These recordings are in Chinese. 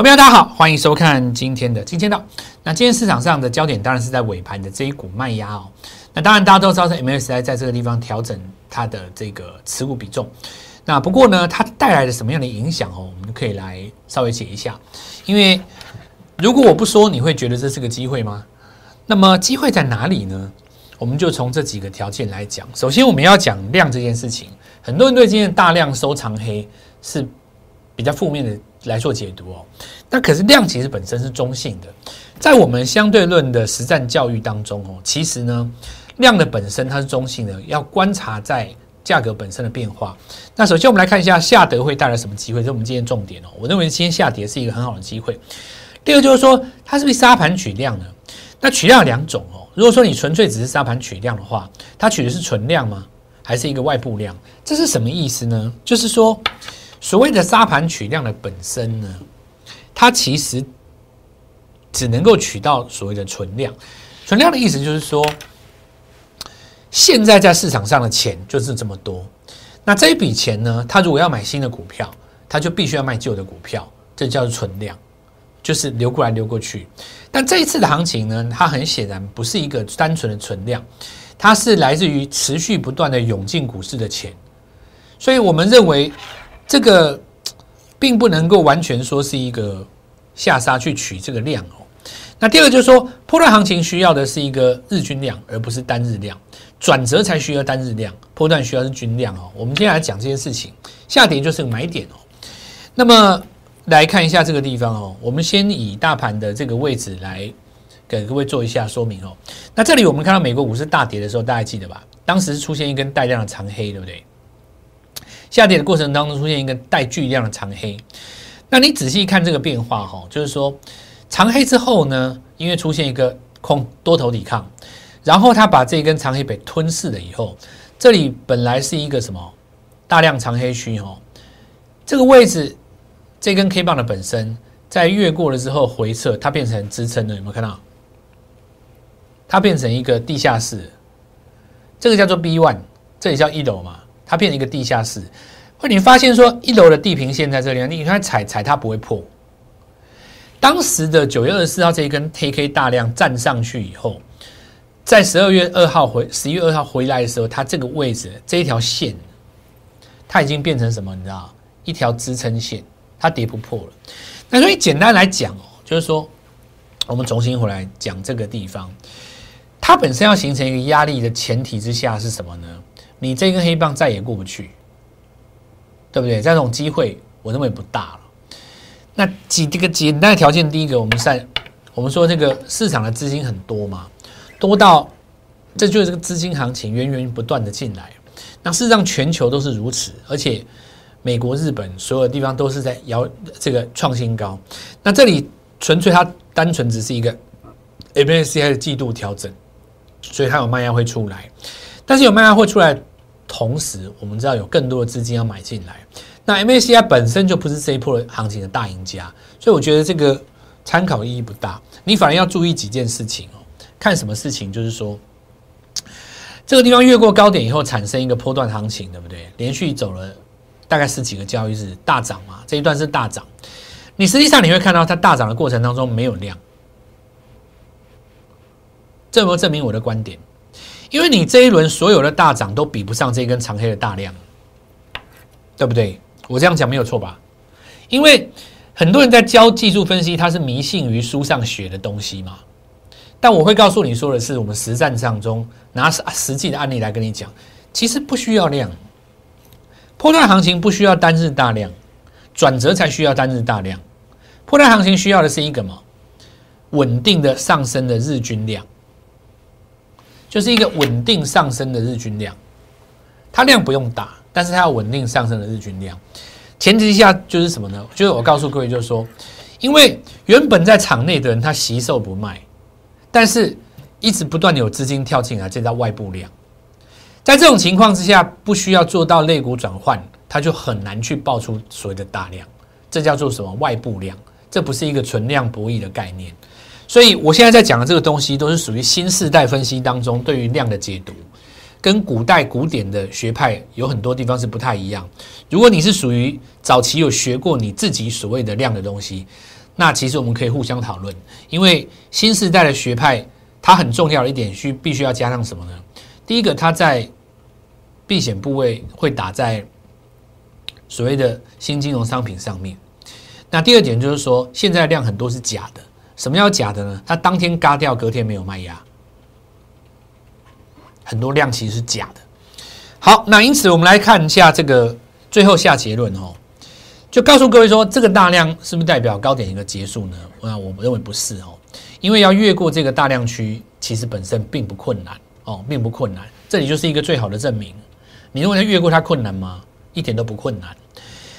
朋友大家好，欢迎收看今天的金钱道。那今天市场上的焦点当然是在尾盘的这一股卖压哦。那当然大家都知道，是 MSI 在这个地方调整它的这个持股比重。那不过呢，它带来了什么样的影响哦？我们可以来稍微解一下。因为如果我不说，你会觉得这是个机会吗？那么机会在哪里呢？我们就从这几个条件来讲。首先，我们要讲量这件事情。很多人对今天大量收藏黑是比较负面的。来做解读哦，那可是量其实本身是中性的，在我们相对论的实战教育当中哦，其实呢量的本身它是中性的，要观察在价格本身的变化。那首先我们来看一下下跌会带来什么机会，这是我们今天重点哦。我认为今天下跌是一个很好的机会。第二就是说，它是不是沙盘取量呢？那取量有两种哦。如果说你纯粹只是沙盘取量的话，它取的是存量吗？还是一个外部量？这是什么意思呢？就是说。所谓的沙盘取量的本身呢，它其实只能够取到所谓的存量。存量的意思就是说，现在在市场上的钱就是这么多。那这一笔钱呢，它如果要买新的股票，它就必须要卖旧的股票，这叫做存量，就是流过来流过去。但这一次的行情呢，它很显然不是一个单纯的存量，它是来自于持续不断的涌进股市的钱。所以我们认为。这个并不能够完全说是一个下杀去取这个量哦。那第二个就是说，波段行情需要的是一个日均量，而不是单日量。转折才需要单日量，波段需要是均量哦。我们接下来讲这件事情，下跌就是买点哦。那么来看一下这个地方哦，我们先以大盘的这个位置来给各位做一下说明哦。那这里我们看到美国股市大跌的时候，大家记得吧？当时出现一根带量的长黑，对不对？下跌的过程当中出现一个带巨量的长黑，那你仔细看这个变化哈，就是说长黑之后呢，因为出现一个空多头抵抗，然后它把这根长黑被吞噬了以后，这里本来是一个什么大量长黑区哈，这个位置这根 K 棒的本身在越过了之后回撤，它变成支撑了，有没有看到？它变成一个地下室，这个叫做 B one，这里叫一楼嘛。它变成一个地下室，会你发现说一楼的地平线在这里，你看踩踩它不会破。当时的九月二十四号这一根 TK 大量站上去以后，在十二月二号回十一月二号回来的时候，它这个位置这一条线，它已经变成什么？你知道，一条支撑线，它跌不破了。那所以简单来讲哦，就是说，我们重新回来讲这个地方，它本身要形成一个压力的前提之下是什么呢？你这根黑棒再也过不去，对不对？这种机会我认为不大了。那几这个简单的条件，第一个，我们在我们说这个市场的资金很多嘛，多到这就是这个资金行情源源不断的进来。那事实上全球都是如此，而且美国、日本所有地方都是在摇这个创新高。那这里纯粹它单纯只是一个 MSCI 的季度调整，所以它有卖压会出来。但是有卖压会出来，同时我们知道有更多的资金要买进来，那 MACI 本身就不是这一波行情的大赢家，所以我觉得这个参考意义不大。你反而要注意几件事情哦。看什么事情，就是说这个地方越过高点以后产生一个波段行情，对不对？连续走了大概十几个交易日大涨嘛，这一段是大涨。你实际上你会看到它大涨的过程当中没有量，这有没有证明我的观点？因为你这一轮所有的大涨都比不上这根长黑的大量，对不对？我这样讲没有错吧？因为很多人在教技术分析，他是迷信于书上学的东西嘛。但我会告诉你说的是，我们实战上中拿实际的案例来跟你讲，其实不需要量，破断行情不需要单日大量，转折才需要单日大量。破断行情需要的是一个嘛稳定的上升的日均量。就是一个稳定上升的日均量，它量不用大，但是它要稳定上升的日均量。前提下就是什么呢？就是我告诉各位，就是说，因为原本在场内的人他惜售不卖，但是一直不断有资金跳进来，这叫外部量。在这种情况之下，不需要做到类股转换，它就很难去爆出所谓的大量。这叫做什么外部量？这不是一个存量博弈的概念。所以，我现在在讲的这个东西，都是属于新世代分析当中对于量的解读，跟古代古典的学派有很多地方是不太一样。如果你是属于早期有学过你自己所谓的量的东西，那其实我们可以互相讨论，因为新时代的学派，它很重要的一点需必须要加上什么呢？第一个，它在避险部位会打在所谓的新金融商品上面。那第二点就是说，现在量很多是假的。什么叫假的呢？它当天嘎掉，隔天没有卖压，很多量其实是假的。好，那因此我们来看一下这个最后下结论哦。就告诉各位说，这个大量是不是代表高点一个结束呢？那我认为不是哦，因为要越过这个大量区，其实本身并不困难哦，并不困难。这里就是一个最好的证明。你认为它越过它困难吗？一点都不困难。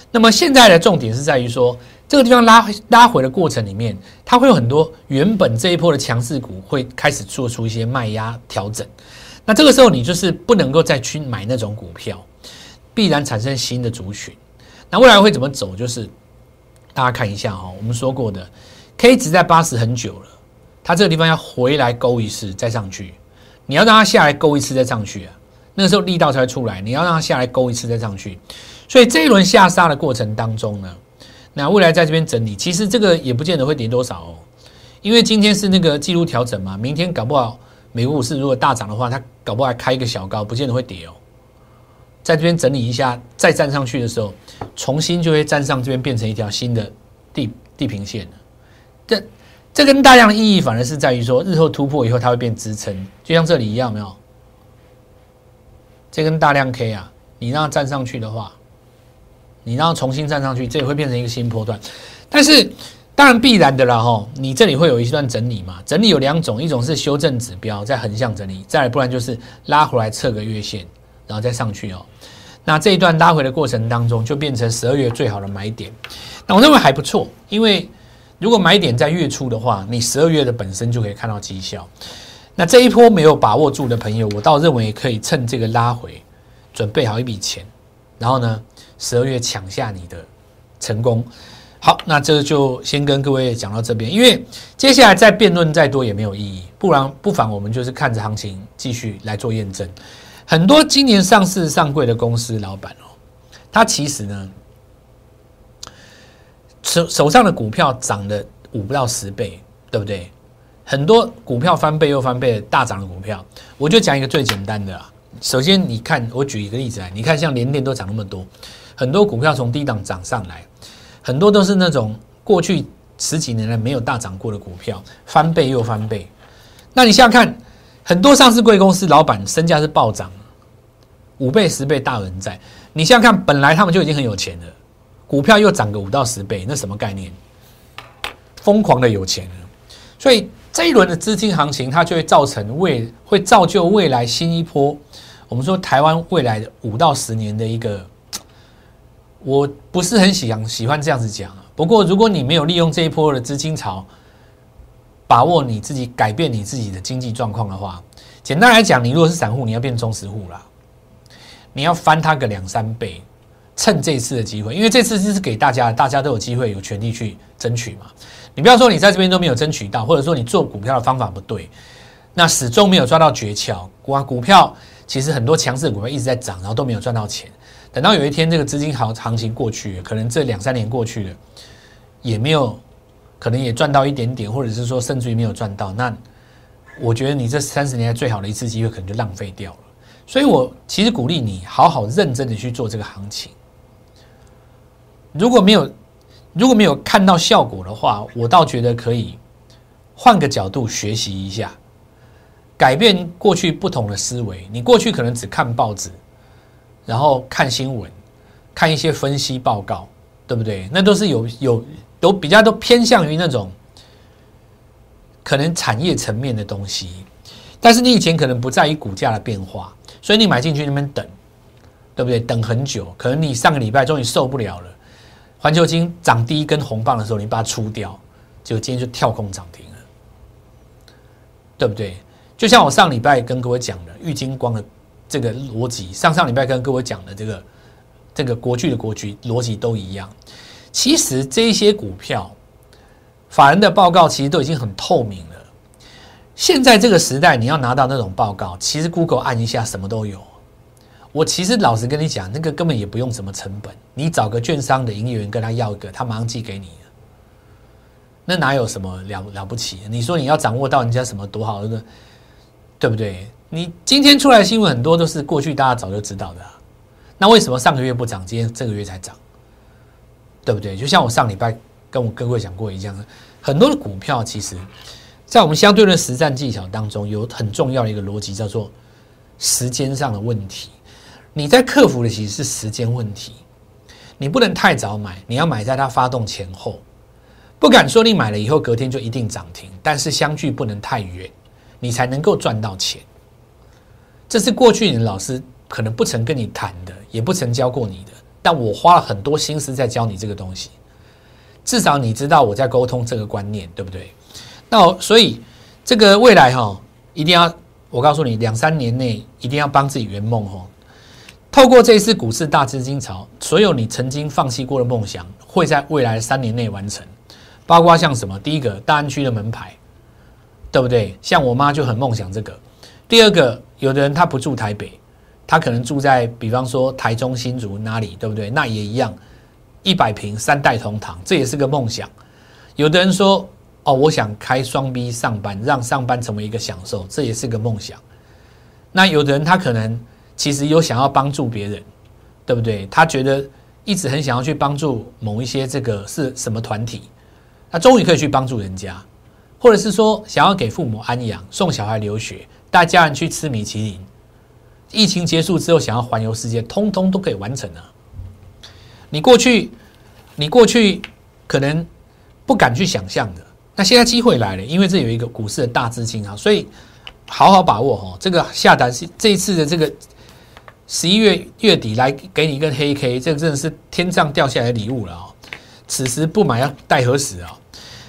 那么现在的重点是在于说，这个地方拉拉回的过程里面，它会有很多原本这一波的强势股会开始做出一些卖压调整。那这个时候你就是不能够再去买那种股票，必然产生新的族群。那未来会怎么走？就是大家看一下哦，我们说过的，K 值在八十很久了，它这个地方要回来勾一次再上去，你要让它下来勾一次再上去啊，那个时候力道才会出来。你要让它下来勾一次再上去，所以这一轮下杀的过程当中呢，那未来在这边整理，其实这个也不见得会跌多少哦，因为今天是那个记录调整嘛，明天搞不好美股市如果大涨的话，它搞不好还开一个小高，不见得会跌哦。在这边整理一下，再站上去的时候，重新就会站上这边，变成一条新的地地平线了。这这跟大量的意义反而是在于说，日后突破以后，它会变支撑，就像这里一样，没有？这根大量 K 啊，你让它站上去的话，你然后重新站上去，这也会变成一个新波段。但是当然必然的啦，哈，你这里会有一段整理嘛？整理有两种，一种是修正指标在横向整理，再不然就是拉回来测个月线。然后再上去哦，那这一段拉回的过程当中，就变成十二月最好的买点。那我认为还不错，因为如果买点在月初的话，你十二月的本身就可以看到绩效。那这一波没有把握住的朋友，我倒认为可以趁这个拉回，准备好一笔钱，然后呢，十二月抢下你的成功。好，那这就先跟各位讲到这边，因为接下来再辩论再多也没有意义，不然不妨我们就是看着行情继续来做验证。很多今年上市上柜的公司老板哦，他其实呢手手上的股票涨了五不到十倍，对不对？很多股票翻倍又翻倍大涨的股票，我就讲一个最简单的啊。首先你看，我举一个例子来，你看像联电都涨那么多，很多股票从低档涨上来，很多都是那种过去十几年来没有大涨过的股票，翻倍又翻倍。那你想想看，很多上市贵公司老板身价是暴涨。五倍十倍大人在，你想想看，本来他们就已经很有钱了，股票又涨个五到十倍，那什么概念？疯狂的有钱了，所以这一轮的资金行情，它就会造成未会造就未来新一波。我们说台湾未来的五到十年的一个，我不是很喜欢喜欢这样子讲。不过如果你没有利用这一波的资金潮，把握你自己改变你自己的经济状况的话，简单来讲，你如果是散户，你要变中实户了。你要翻它个两三倍，趁这次的机会，因为这次是给大家，大家都有机会，有权利去争取嘛。你不要说你在这边都没有争取到，或者说你做股票的方法不对，那始终没有抓到诀窍。股股票其实很多强势股票一直在涨，然后都没有赚到钱。等到有一天这个资金行行情过去，可能这两三年过去了，也没有，可能也赚到一点点，或者是说甚至于没有赚到，那我觉得你这三十年来最好的一次机会，可能就浪费掉了。所以，我其实鼓励你好好认真的去做这个行情。如果没有如果没有看到效果的话，我倒觉得可以换个角度学习一下，改变过去不同的思维。你过去可能只看报纸，然后看新闻，看一些分析报告，对不对？那都是有有都比较都偏向于那种可能产业层面的东西。但是你以前可能不在意股价的变化。所以你买进去那边等，对不对？等很久，可能你上个礼拜终于受不了了。环球金涨第一根红棒的时候，你把它出掉，结果今天就跳空涨停了，对不对？就像我上礼拜跟各位讲的玉金光的这个逻辑，上上礼拜跟各位讲的这个这个国巨的国巨逻辑都一样。其实这些股票法人的报告其实都已经很透明了。现在这个时代，你要拿到那种报告，其实 Google 按一下什么都有。我其实老实跟你讲，那个根本也不用什么成本，你找个券商的营业员跟他要一个，他马上寄给你。那哪有什么了了不起？你说你要掌握到人家什么多好的，对不对？你今天出来的新闻很多都是过去大家早就知道的，那为什么上个月不涨，今天这个月才涨？对不对？就像我上礼拜跟我各位讲过一样，很多的股票其实，在我们相对论实战技巧当中，有很重要的一个逻辑叫做时间上的问题。你在克服的其实是时间问题，你不能太早买，你要买在它发动前后。不敢说你买了以后隔天就一定涨停，但是相距不能太远，你才能够赚到钱。这是过去你的老师可能不曾跟你谈的，也不曾教过你的，但我花了很多心思在教你这个东西。至少你知道我在沟通这个观念，对不对？那所以这个未来哈，一定要我告诉你，两三年内一定要帮自己圆梦哈。透过这一次股市大资金潮，所有你曾经放弃过的梦想，会在未来三年内完成。包括像什么？第一个大安区的门牌，对不对？像我妈就很梦想这个。第二个，有的人他不住台北，他可能住在比方说台中新竹哪里，对不对？那也一样，一百平三代同堂，这也是个梦想。有的人说，哦，我想开双 B 上班，让上班成为一个享受，这也是个梦想。那有的人他可能其实有想要帮助别人，对不对？他觉得一直很想要去帮助某一些这个是什么团体。他终于可以去帮助人家，或者是说想要给父母安养、送小孩留学、带家人去吃米其林。疫情结束之后，想要环游世界，通通都可以完成啊！你过去，你过去可能不敢去想象的，那现在机会来了，因为这有一个股市的大资金啊，所以好好把握哦。这个下单是这一次的这个十一月月底来给你一根黑 K，这个真的是天上掉下来的礼物了啊！此时不买要待何时啊？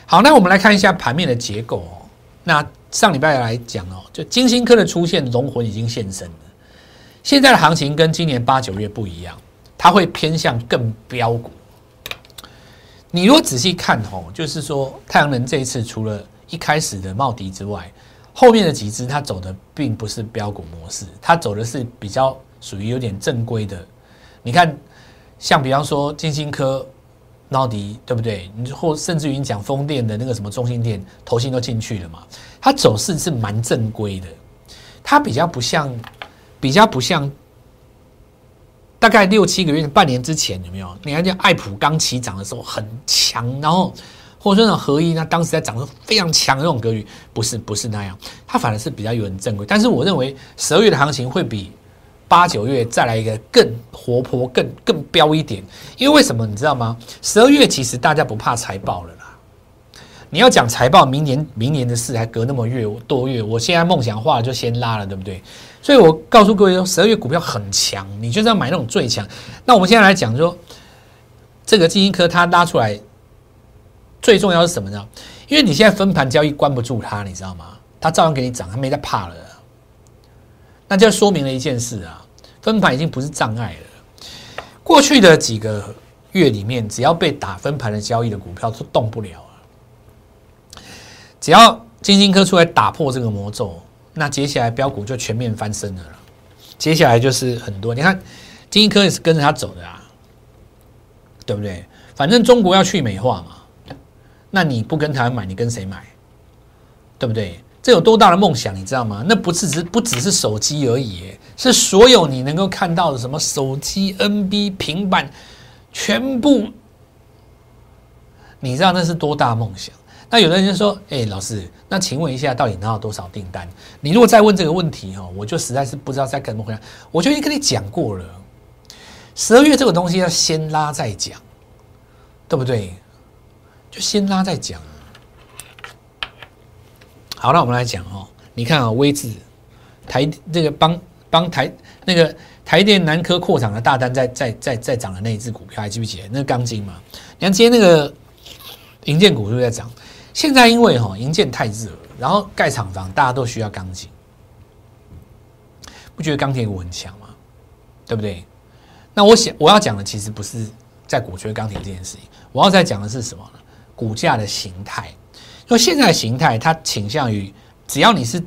好，那我们来看一下盘面的结构哦。那上礼拜来讲哦，就金星科的出现，龙魂已经现身了。现在的行情跟今年八九月不一样，它会偏向更标股。你如果仔细看哦，就是说太阳能这一次除了一开始的茂迪之外，后面的几只它走的并不是标股模式，它走的是比较属于有点正规的。你看，像比方说金星科。到底对不对？你或甚至于你讲风电的那个什么中心电，投信都进去了嘛？它走势是蛮正规的，它比较不像，比较不像，大概六七个月、半年之前有没有？你看像爱普刚起涨的时候很强，然后或者说那合一，那当时在涨的非常强的那种格局，不是不是那样，它反而是比较有很正规。但是我认为十二月的行情会比。八九月再来一个更活泼、更更飙一点，因为为什么你知道吗？十二月其实大家不怕财报了啦。你要讲财报，明年明年的事还隔那么月多月，我现在梦想化就先拉了，对不对？所以我告诉各位说，十二月股票很强，你就是要买那种最强。那我们现在来讲说，这个基因科它拉出来最重要是什么呢？因为你现在分盘交易关不住它，你知道吗？它照样给你涨，它没在怕了。那就说明了一件事啊，分盘已经不是障碍了。过去的几个月里面，只要被打分盘的交易的股票都动不了啊。只要金星科出来打破这个魔咒，那接下来标股就全面翻身了。接下来就是很多，你看金星科也是跟着他走的啊，对不对？反正中国要去美化嘛，那你不跟台湾买，你跟谁买？对不对？这有多大的梦想，你知道吗？那不是只不只是手机而已，是所有你能够看到的什么手机、NB、平板，全部。你知道那是多大梦想？那有的人就说：“哎，老师，那请问一下，到底拿到多少订单？”你如果再问这个问题哦，我就实在是不知道再怎么回答。我就已经跟你讲过了，十二月这个东西要先拉再讲，对不对？就先拉再讲。好，那我们来讲哦。你看啊，微智台这个帮帮台那个台电南科扩厂的大单，在在在在涨的那一只股票，还记不记得？那钢筋嘛。你看今天那个银建股是不是在涨？现在因为哈银建太热，然后盖厂房大家都需要钢筋，不觉得钢铁股很强吗？对不对？那我想我要讲的其实不是在股缺钢铁这件事情，我要在讲的是什么呢？股价的形态。那现在的形态，它倾向于只要你是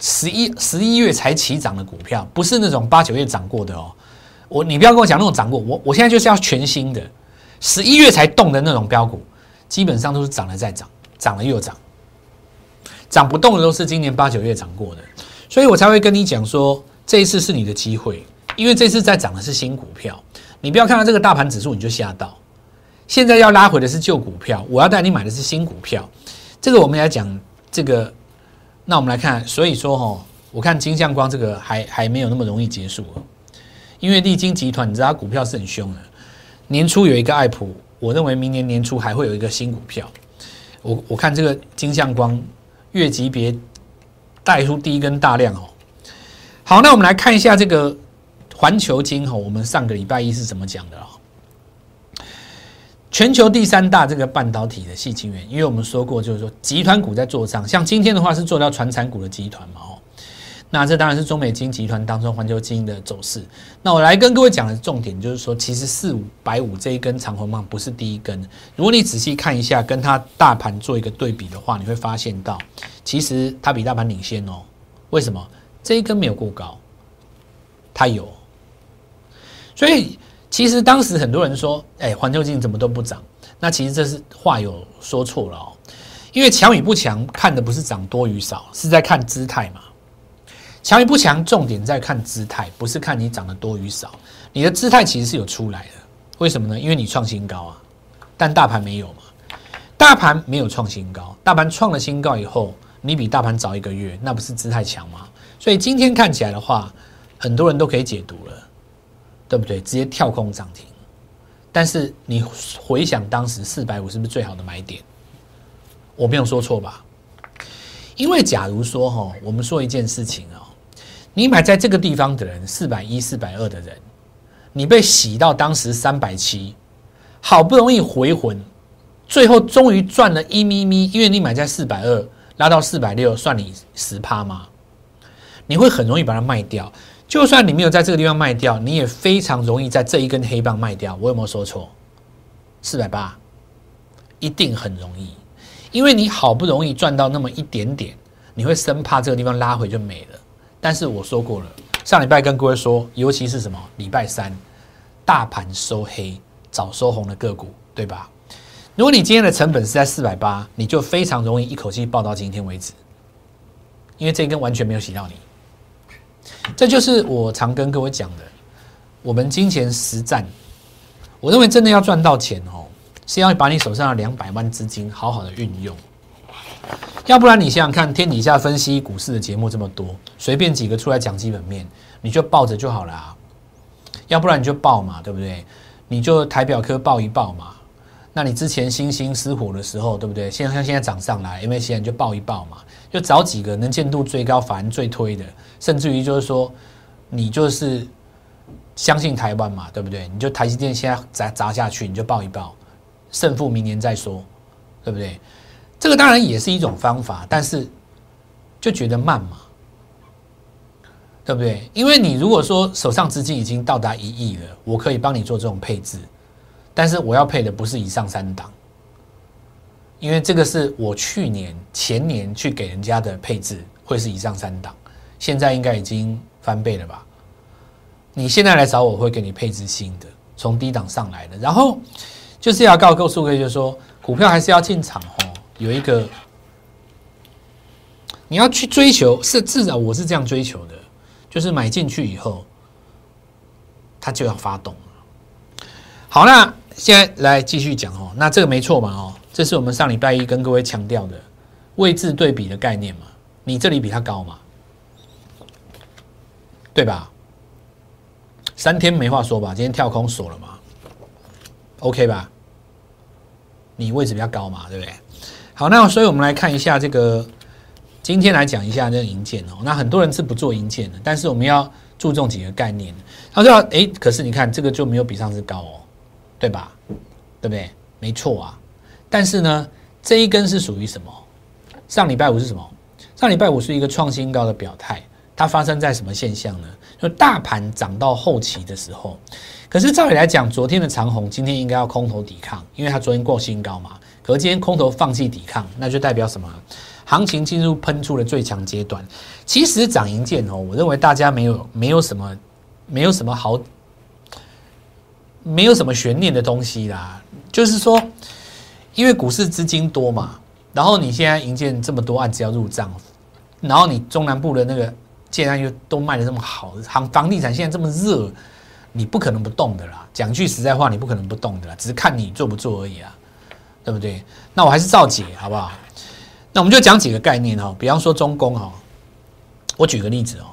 十一十一月才起涨的股票，不是那种八九月涨过的哦。我你不要跟我讲那种涨过，我我现在就是要全新的，十一月才动的那种标股，基本上都是涨了再涨，涨了又涨，涨不动的都是今年八九月涨过的，所以我才会跟你讲说，这一次是你的机会，因为这次在涨的是新股票，你不要看到这个大盘指数你就吓到，现在要拉回的是旧股票，我要带你买的是新股票，这个我们来讲这个，那我们来看，所以说哈，我看金相光这个还还没有那么容易结束，因为利金集团你知道股票是很凶的，年初有一个爱普，我认为明年年初还会有一个新股票。我我看这个金相光月级别带出第一根大量哦。好，那我们来看一下这个环球金哈，我们上个礼拜一是怎么讲的啊？全球第三大这个半导体的细晶圆，因为我们说过，就是说集团股在做账，像今天的话是做到传产股的集团嘛哦。那这当然是中美金集团当中环球金的走势。那我来跟各位讲的重点就是说，其实四五百五这一根长红棒不是第一根。如果你仔细看一下，跟它大盘做一个对比的话，你会发现到，其实它比大盘领先哦。为什么？这一根没有过高，它有。所以其实当时很多人说，哎，环球金怎么都不涨？那其实这是话有说错了哦。因为强与不强，看的不是涨多与少，是在看姿态嘛。强与不强，重点在看姿态，不是看你涨得多与少。你的姿态其实是有出来的，为什么呢？因为你创新高啊，但大盘没有嘛。大盘没有创新高，大盘创了新高以后，你比大盘早一个月，那不是姿态强吗？所以今天看起来的话，很多人都可以解读了，对不对？直接跳空涨停。但是你回想当时四百五是不是最好的买点？我没有说错吧？因为假如说哈，我们说一件事情啊。你买在这个地方的人，四百一、四百二的人，你被洗到当时三百七，好不容易回魂，最后终于赚了一咪咪，因为你买在四百二，拉到四百六，算你十趴吗？你会很容易把它卖掉。就算你没有在这个地方卖掉，你也非常容易在这一根黑棒卖掉。我有没有说错？四百八，一定很容易，因为你好不容易赚到那么一点点，你会生怕这个地方拉回就没了。但是我说过了，上礼拜跟各位说，尤其是什么礼拜三，大盘收黑早收红的个股，对吧？如果你今天的成本是在四百八，你就非常容易一口气爆到今天为止，因为这一根完全没有洗到你。这就是我常跟各位讲的，我们金钱实战，我认为真的要赚到钱哦，是要把你手上的两百万资金好好的运用。要不然你想想看，天底下分析股市的节目这么多，随便几个出来讲基本面，你就抱着就好了。要不然你就报嘛，对不对？你就台表科报一报嘛。那你之前星星失火的时候，对不对？现在像现在涨上来，因为现在就报一报嘛，就找几个能见度最高、反而最推的，甚至于就是说，你就是相信台湾嘛，对不对？你就台积电现在砸砸下去，你就报一报，胜负明年再说，对不对？这个当然也是一种方法，但是就觉得慢嘛，对不对？因为你如果说手上资金已经到达一亿了，我可以帮你做这种配置，但是我要配的不是以上三档，因为这个是我去年前年去给人家的配置，会是以上三档，现在应该已经翻倍了吧？你现在来找我会给你配置新的，从低档上来的，然后就是要告告诉各位，就是说股票还是要进场哦。有一个，你要去追求，是至少我是这样追求的，就是买进去以后，它就要发动了好，那现在来继续讲哦，那这个没错嘛哦，这是我们上礼拜一跟各位强调的位置对比的概念嘛，你这里比它高嘛，对吧？三天没话说吧，今天跳空锁了嘛，OK 吧？你位置比较高嘛，对不对？好，那所以我们来看一下这个，今天来讲一下这个银件哦。那很多人是不做银件的，但是我们要注重几个概念。他说：“哎，可是你看这个就没有比上次高哦，对吧？对不对？没错啊。但是呢，这一根是属于什么？上礼拜五是什么？上礼拜五是一个创新高的表态。它发生在什么现象呢？就大盘涨到后期的时候，可是照理来讲，昨天的长虹今天应该要空头抵抗，因为它昨天过新高嘛。”可是今天空头放弃抵抗，那就代表什么？行情进入喷出的最强阶段。其实涨银件哦，我认为大家没有没有什么没有什么好，没有什么悬念的东西啦。就是说，因为股市资金多嘛，然后你现在银建这么多案子要入账，然后你中南部的那个既然又都卖的这么好，行房地产现在这么热，你不可能不动的啦。讲句实在话，你不可能不动的啦，只是看你做不做而已啊，对不对？那我还是照解好不好？那我们就讲几个概念哦，比方说中工哦，我举个例子哦，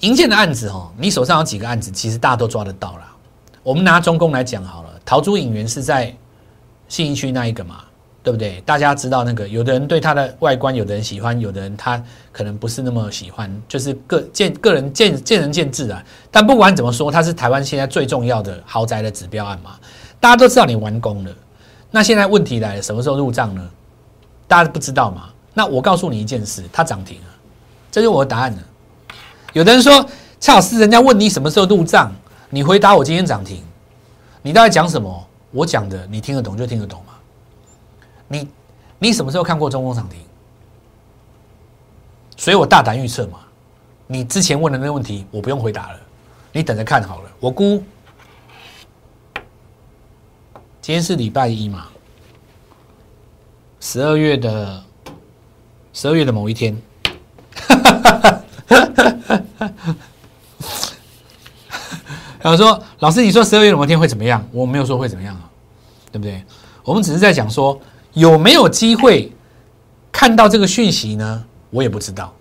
银建的案子哦，你手上有几个案子，其实大家都抓得到啦。我们拿中工来讲好了，桃珠影园是在信义区那一个嘛，对不对？大家知道那个，有的人对它的外观，有的人喜欢，有的人他可能不是那么喜欢，就是个见个人见见仁见智啊。但不管怎么说，它是台湾现在最重要的豪宅的指标案嘛，大家都知道你完工了。那现在问题来了，什么时候入账呢？大家不知道嘛？那我告诉你一件事，它涨停了，这就是我的答案了。有的人说，蔡老师，人家问你什么时候入账？你回答我今天涨停，你到底讲什么？我讲的你听得懂就听得懂嘛。你你什么时候看过中工涨停？所以我大胆预测嘛。你之前问的那问题，我不用回答了，你等着看好了。我估今天是礼拜一嘛，十二月的十二月的某一天。然后说：“老师，你说十二月的某一天会怎么样？我没有说会怎么样啊，对不对？我们只是在讲说有没有机会看到这个讯息呢？我也不知道，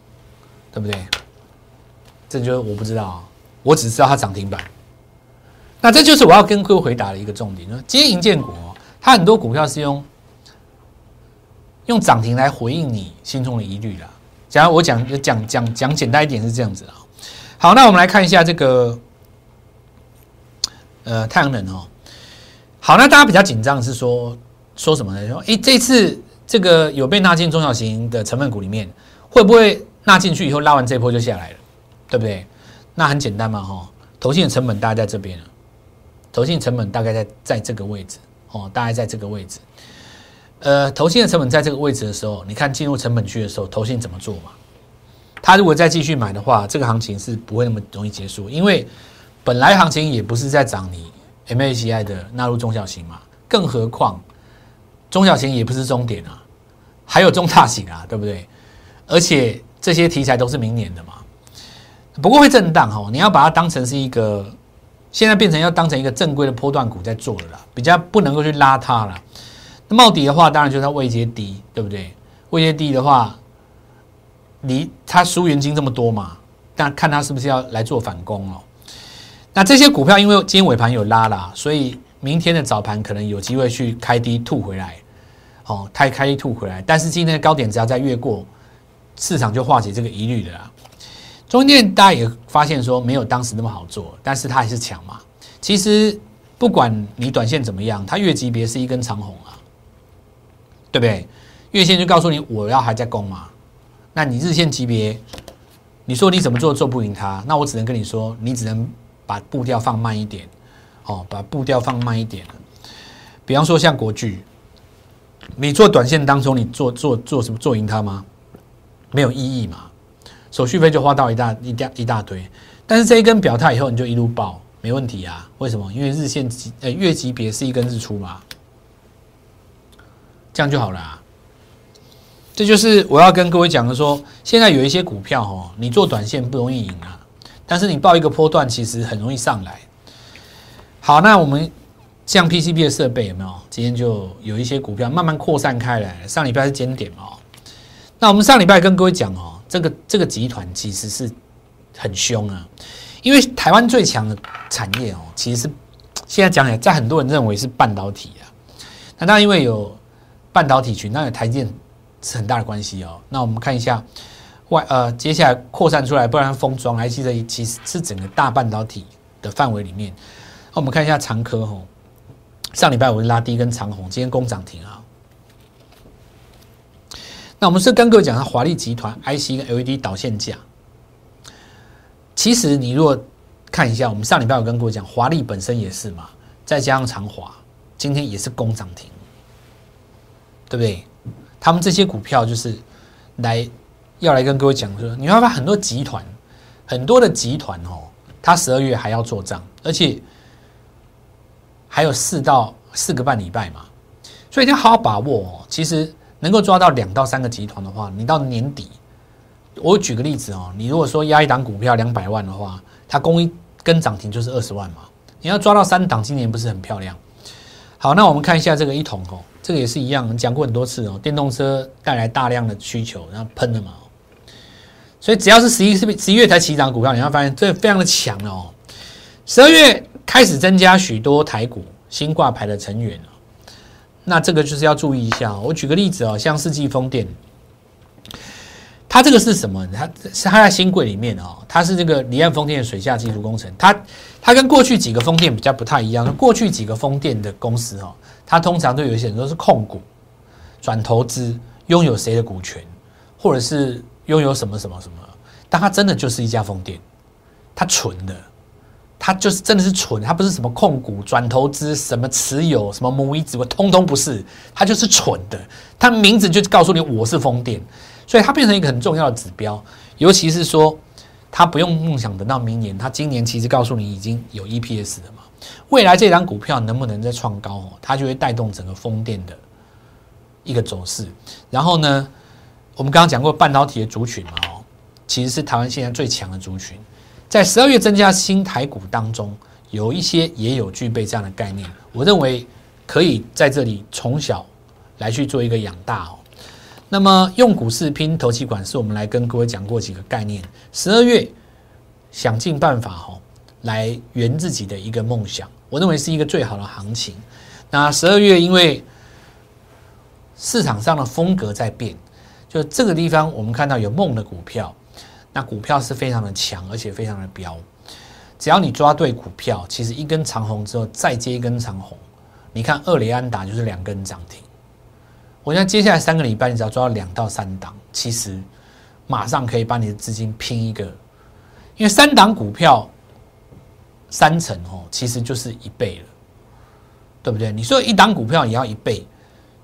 对不对？这就我不知道，我只知道它涨停板。那这就是我要跟各位回答的一个重点。说今天银建股，它很多股票是用用涨停来回应你心中的疑虑啦。假如我讲讲讲讲简单一点是这样子啊。好，那我们来看一下这个。”呃，太阳能哦，好，那大家比较紧张是说说什么呢？说，哎，这次这个有被纳进中小型的成分股里面，会不会纳进去以后拉完这波就下来了，对不对？那很简单嘛，哈，投信的成本大概在这边了，投信成本大概在在这个位置，哦，大概在这个位置。呃，投信的成本在这个位置的时候，你看进入成本区的时候，投信怎么做嘛？他如果再继续买的话，这个行情是不会那么容易结束，因为。本来行情也不是在涨你 MACI 的纳入中小型嘛，更何况中小型也不是终点啊，还有中大型啊，对不对？而且这些题材都是明年的嘛，不过会震荡哈，你要把它当成是一个，现在变成要当成一个正规的波段股在做了啦，比较不能够去拉它了。那茂底的话，当然就是它位阶低，对不对？位阶低的话，离它输元金这么多嘛，但看它是不是要来做反攻哦。那这些股票因为今天尾盘有拉啦，所以明天的早盘可能有机会去开低吐回来，哦，开开一吐回来。但是今天的高点只要再越过，市场就化解这个疑虑的啦。中电大家也发现说没有当时那么好做，但是它还是强嘛。其实不管你短线怎么样，它月级别是一根长红啊，对不对？月线就告诉你我要还在攻嘛。那你日线级别，你说你怎么做做不赢它，那我只能跟你说，你只能。把步调放慢一点，哦，把步调放慢一点。比方说像国巨，你做短线当中，你做做做什么做赢它吗？没有意义嘛，手续费就花到一大一大一大堆。但是这一根表态以后，你就一路爆，没问题啊？为什么？因为日线级呃月级别是一根日出嘛，这样就好了。这就是我要跟各位讲的，说现在有一些股票哦，你做短线不容易赢啊。但是你报一个波段，其实很容易上来。好，那我们像 PCB 的设备有没有？今天就有一些股票慢慢扩散开来。上礼拜是尖点哦。那我们上礼拜跟各位讲哦，这个这个集团其实是很凶啊，因为台湾最强的产业哦，其实是现在讲起来，在很多人认为是半导体啊。那当然因为有半导体群，那有台电是很大的关系哦。那我们看一下。外呃，接下来扩散出来，不然封装还记得其实是整个大半导体的范围里面。那我们看一下长科吼，上礼拜我是拉低跟长虹，今天攻涨停啊。那我们是跟各位讲下华丽集团 IC 跟 LED 导线架。其实你如果看一下，我们上礼拜有跟各位讲，华丽本身也是嘛，再加上长华，今天也是攻涨停，对不对？他们这些股票就是来。要来跟各位讲说，你会发现很多集团，很多的集团哦，它十二月还要做账，而且还有四到四个半礼拜嘛，所以你要好好把握哦。其实能够抓到两到三个集团的话，你到年底，我举个例子哦，你如果说压一档股票两百万的话，它供一根涨停就是二十万嘛，你要抓到三档，今年不是很漂亮？好，那我们看一下这个一桶哦，这个也是一样，讲过很多次哦，电动车带来大量的需求，然后喷了嘛，所以只要是十一是十一月才起涨股票，你会发现这非常的强哦，十二月开始增加许多台股新挂牌的成员那这个就是要注意一下。我举个例子哦，像世纪风电，它这个是什么？它是它在新贵里面哦，它是这个离岸风电的水下技术工程。它它跟过去几个风电比较不太一样。过去几个风电的公司哦，它通常都有一些人都是控股、转投资、拥有谁的股权，或者是拥有什么什么什么。但它真的就是一家风电，它纯的。它就是真的是纯，它不是什么控股、转投资、什么持有、什么母以子，我通通不是，它就是纯的。它名字就告诉你我是风电，所以它变成一个很重要的指标。尤其是说，它不用梦想等到明年，它今年其实告诉你已经有 EPS 了嘛。未来这张股票能不能再创高哦，它就会带动整个风电的一个走势。然后呢，我们刚刚讲过半导体的族群嘛，哦，其实是台湾现在最强的族群。在十二月增加新台股当中，有一些也有具备这样的概念，我认为可以在这里从小来去做一个养大哦。那么用股市拼投气管，是我们来跟各位讲过几个概念。十二月想尽办法哦，来圆自己的一个梦想，我认为是一个最好的行情。那十二月因为市场上的风格在变，就这个地方我们看到有梦的股票。那股票是非常的强，而且非常的彪。只要你抓对股票，其实一根长红之后再接一根长红。你看二雷安达就是两根涨停。我想接下来三个礼拜，你只要抓到两到三档，其实马上可以把你的资金拼一个。因为三档股票三成哦，其实就是一倍了，对不对？你说一档股票也要一倍，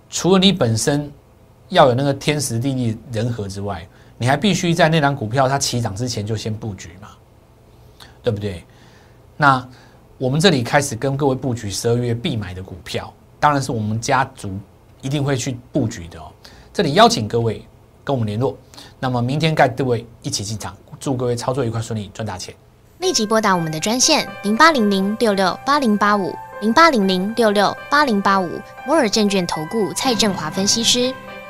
除了你本身要有那个天时地利人和之外。你还必须在那张股票它起涨之前就先布局嘛，对不对？那我们这里开始跟各位布局十二月必买的股票，当然是我们家族一定会去布局的哦。这里邀请各位跟我们联络，那么明天带各位一起进场，祝各位操作愉快顺利，赚大钱。立即拨打我们的专线零八零零六六八零八五零八零零六六八零八五摩尔证券投顾蔡振华分析师。